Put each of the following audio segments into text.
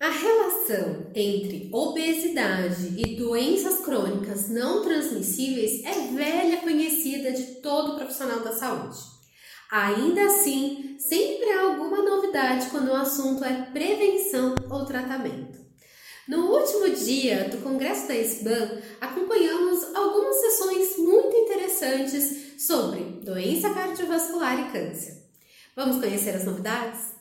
A relação entre obesidade e doenças crônicas não transmissíveis é velha conhecida de todo profissional da saúde. Ainda assim, sempre há alguma novidade quando o assunto é prevenção ou tratamento. No último dia do Congresso da SBAN, acompanhamos algumas sessões muito interessantes sobre doença cardiovascular e câncer. Vamos conhecer as novidades?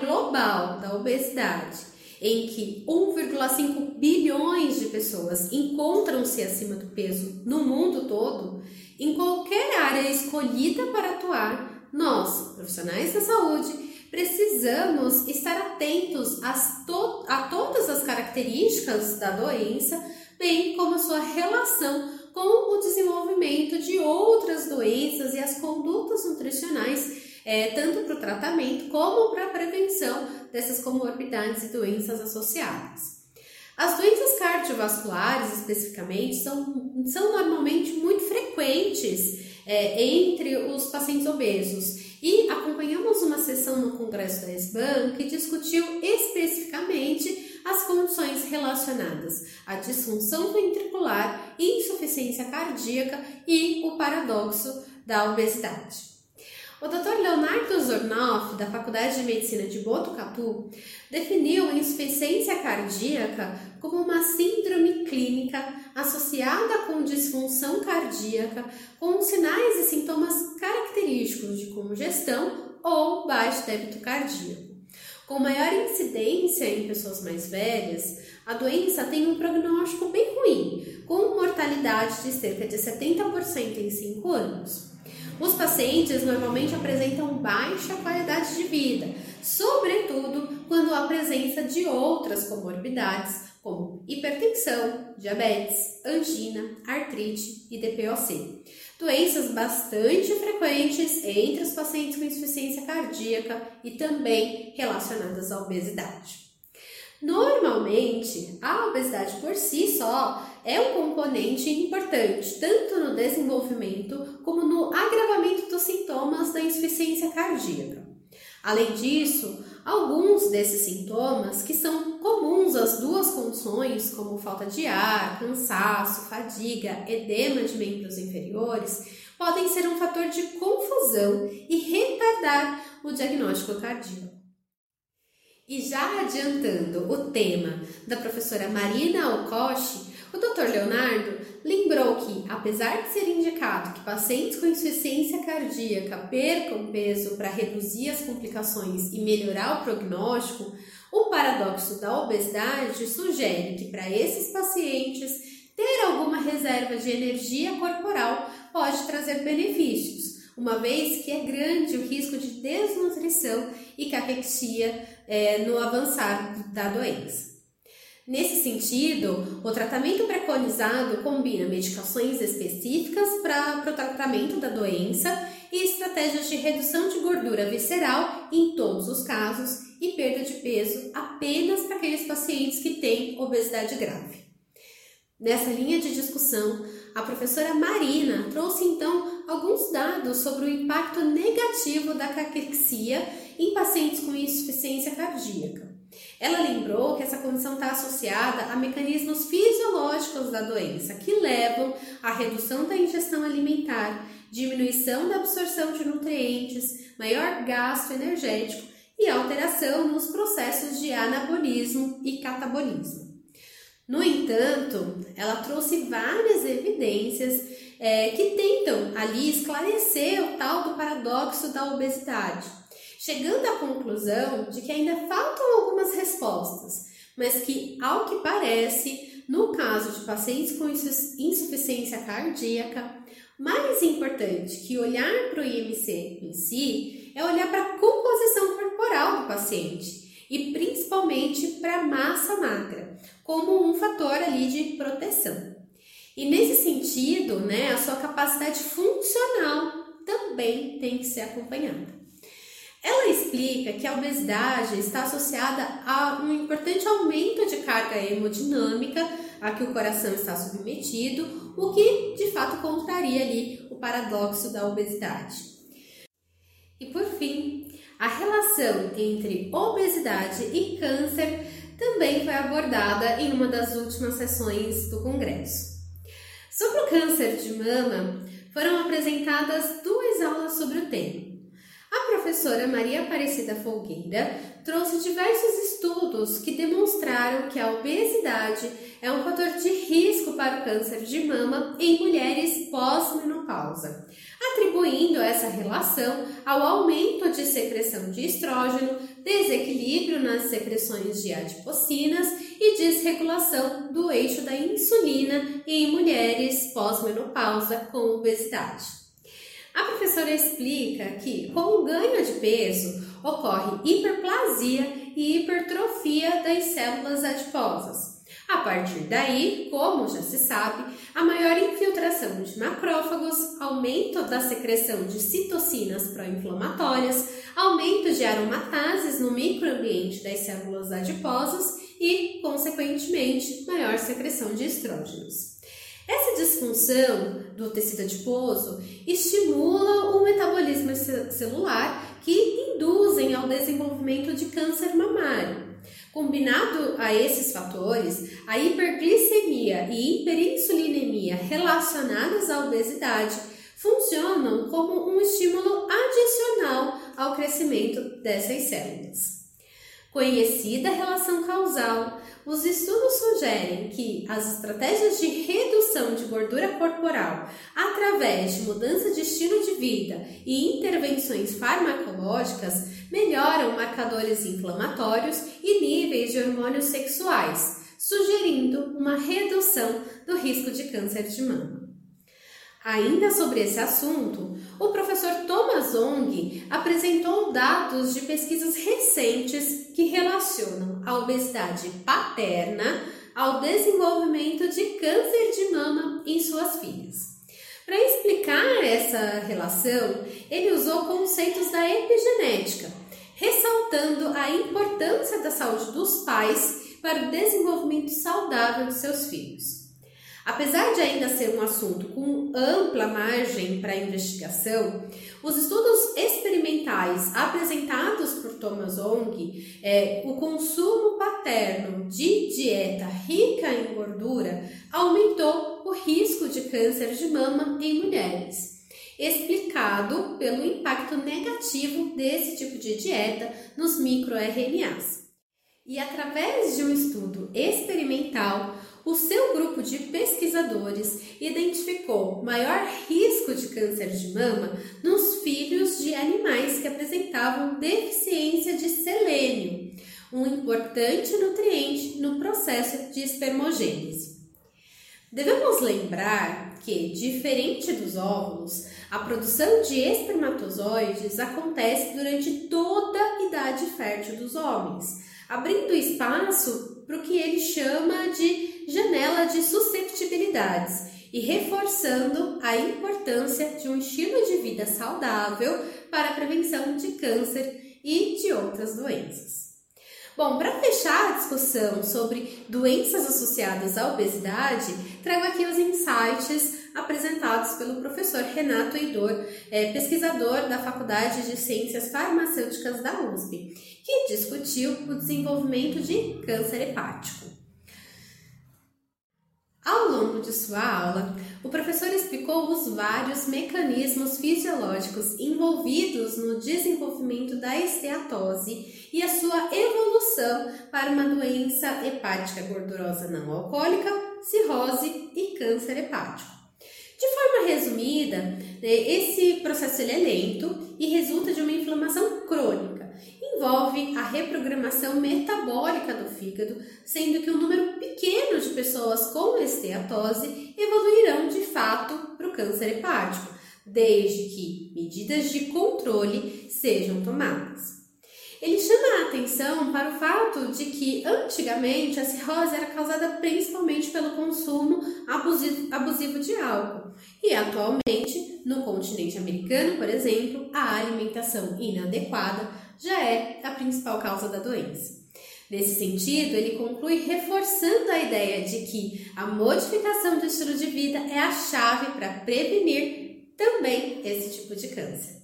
Global da obesidade, em que 1,5 bilhões de pessoas encontram-se acima do peso no mundo todo, em qualquer área escolhida para atuar, nós, profissionais da saúde, precisamos estar atentos to a todas as características da doença, bem como a sua relação com o desenvolvimento de outras doenças e as condutas nutricionais é, tanto para o tratamento como para a prevenção dessas comorbidades e doenças associadas. As doenças cardiovasculares, especificamente, são, são normalmente muito frequentes é, entre os pacientes obesos e acompanhamos uma sessão no Congresso da SBAN que discutiu especificamente as condições relacionadas à disfunção ventricular, insuficiência cardíaca e o paradoxo da obesidade. O Dr. Leonardo Zornoff, da Faculdade de Medicina de Botucatu, definiu a insuficiência cardíaca como uma síndrome clínica associada com disfunção cardíaca com sinais e sintomas característicos de congestão ou baixo débito cardíaco. Com maior incidência em pessoas mais velhas, a doença tem um prognóstico bem ruim, com mortalidade de cerca de 70% em 5 anos. Os pacientes normalmente apresentam baixa qualidade de vida, sobretudo quando há presença de outras comorbidades, como hipertensão, diabetes, angina, artrite e DPOC. Doenças bastante frequentes entre os pacientes com insuficiência cardíaca e também relacionadas à obesidade. Normalmente, a obesidade por si só é um componente importante tanto no desenvolvimento como no agravamento dos sintomas da insuficiência cardíaca. Além disso, alguns desses sintomas que são comuns às duas condições, como falta de ar, cansaço, fadiga, edema de membros inferiores, podem ser um fator de confusão e retardar o diagnóstico cardíaco. E já adiantando o tema da professora Marina Alcoche, o Dr. Leonardo lembrou que, apesar de ser indicado que pacientes com insuficiência cardíaca percam peso para reduzir as complicações e melhorar o prognóstico, o paradoxo da obesidade sugere que para esses pacientes ter alguma reserva de energia corporal pode trazer benefícios uma vez que é grande o risco de desnutrição e caquexia é, no avançar da doença. Nesse sentido, o tratamento preconizado combina medicações específicas para o tratamento da doença e estratégias de redução de gordura visceral em todos os casos e perda de peso apenas para aqueles pacientes que têm obesidade grave. Nessa linha de discussão, a professora Marina trouxe então alguns dados sobre o impacto negativo da caquexia em pacientes com insuficiência cardíaca. Ela lembrou que essa condição está associada a mecanismos fisiológicos da doença que levam à redução da ingestão alimentar, diminuição da absorção de nutrientes, maior gasto energético e alteração nos processos de anabolismo e catabolismo. No entanto, ela trouxe várias evidências é, que tentam ali esclarecer o tal do paradoxo da obesidade, chegando à conclusão de que ainda faltam algumas respostas, mas que, ao que parece, no caso de pacientes com insuficiência cardíaca, mais importante que olhar para o IMC em si é olhar para a composição corporal do paciente e principalmente para a massa magra, como um fator ali de proteção. E nesse sentido, né, a sua capacidade funcional também tem que ser acompanhada. Ela explica que a obesidade está associada a um importante aumento de carga hemodinâmica a que o coração está submetido, o que de fato contraria ali o paradoxo da obesidade. E por fim, a relação entre obesidade e câncer também foi abordada em uma das últimas sessões do Congresso. Sobre o câncer de mama, foram apresentadas duas aulas sobre o tema. A professora Maria Aparecida Folgueira trouxe diversos estudos que demonstraram que a obesidade é um fator de risco para o câncer de mama em mulheres pós-menopausa, atribuindo essa relação ao aumento de secreção de estrógeno, desequilíbrio nas secreções de adipocinas e desregulação do eixo da insulina em mulheres pós-menopausa com obesidade. A professora explica que, com o ganho de peso, ocorre hiperplasia e hipertrofia das células adiposas. A partir daí, como já se sabe, a maior infiltração de macrófagos, aumento da secreção de citocinas pró-inflamatórias, aumento de aromatases no microambiente das células adiposas e, consequentemente, maior secreção de estrógenos. Essa disfunção do tecido adiposo estimula o metabolismo celular que induzem ao desenvolvimento de câncer mamário. Combinado a esses fatores, a hiperglicemia e hiperinsulinemia relacionadas à obesidade funcionam como um estímulo adicional ao crescimento dessas células. Conhecida a relação causal, os estudos sugerem que as estratégias de redução de gordura corporal através de mudança de estilo de vida e intervenções farmacológicas melhoram marcadores inflamatórios e níveis de hormônios sexuais, sugerindo uma redução do risco de câncer de mama. Ainda sobre esse assunto, o professor Thomas Ong apresentou dados de pesquisas recentes que relacionam a obesidade paterna ao desenvolvimento de câncer de mama em suas filhas. Para explicar essa relação, ele usou conceitos da epigenética, ressaltando a importância da saúde dos pais para o desenvolvimento saudável de seus filhos. Apesar de ainda ser um assunto com ampla margem para investigação, os estudos experimentais apresentados por Thomas Ong, é, o consumo paterno de dieta rica em gordura aumentou o risco de câncer de mama em mulheres, explicado pelo impacto negativo desse tipo de dieta nos microRNAs. E através de um estudo experimental, o seu grupo de pesquisadores identificou maior risco de câncer de mama nos filhos de animais que apresentavam deficiência de selênio, um importante nutriente no processo de espermogênese. Devemos lembrar que, diferente dos óvulos, a produção de espermatozoides acontece durante toda a idade fértil dos homens, abrindo espaço para o que ele chama de janela de susceptibilidades e reforçando a importância de um estilo de vida saudável para a prevenção de câncer e de outras doenças. Bom, para fechar a discussão sobre doenças associadas à obesidade, trago aqui os insights apresentados pelo professor Renato Eidor, é, pesquisador da Faculdade de Ciências Farmacêuticas da USP, que discutiu o desenvolvimento de câncer hepático. Ao longo de sua aula, o professor explicou os vários mecanismos fisiológicos envolvidos no desenvolvimento da esteatose e a sua evolução para uma doença hepática gordurosa não alcoólica, cirrose e câncer hepático. De forma resumida, né, esse processo é lento e resulta de uma inflamação crônica envolve a reprogramação metabólica do fígado, sendo que um número pequeno de pessoas com esteatose evoluirão de fato para o câncer hepático, desde que medidas de controle sejam tomadas. Ele chama a atenção para o fato de que antigamente a cirrose era causada principalmente pelo consumo abusivo, abusivo de álcool e atualmente no continente americano, por exemplo, a alimentação inadequada já é a principal causa da doença. Nesse sentido, ele conclui reforçando a ideia de que a modificação do estilo de vida é a chave para prevenir também esse tipo de câncer.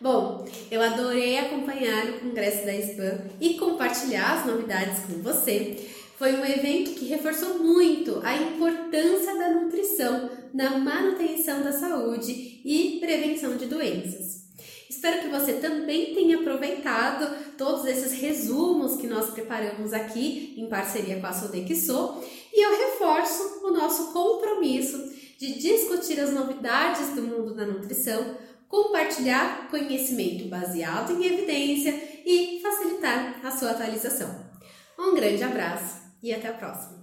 Bom, eu adorei acompanhar o Congresso da SPAM e compartilhar as novidades com você. Foi um evento que reforçou muito a importância da nutrição na manutenção da saúde e prevenção de doenças. Espero que você também tenha aproveitado todos esses resumos que nós preparamos aqui em parceria com a Sodexo e eu reforço o nosso compromisso de discutir as novidades do mundo da nutrição compartilhar conhecimento baseado em evidência e facilitar a sua atualização. Um grande abraço e até a próxima!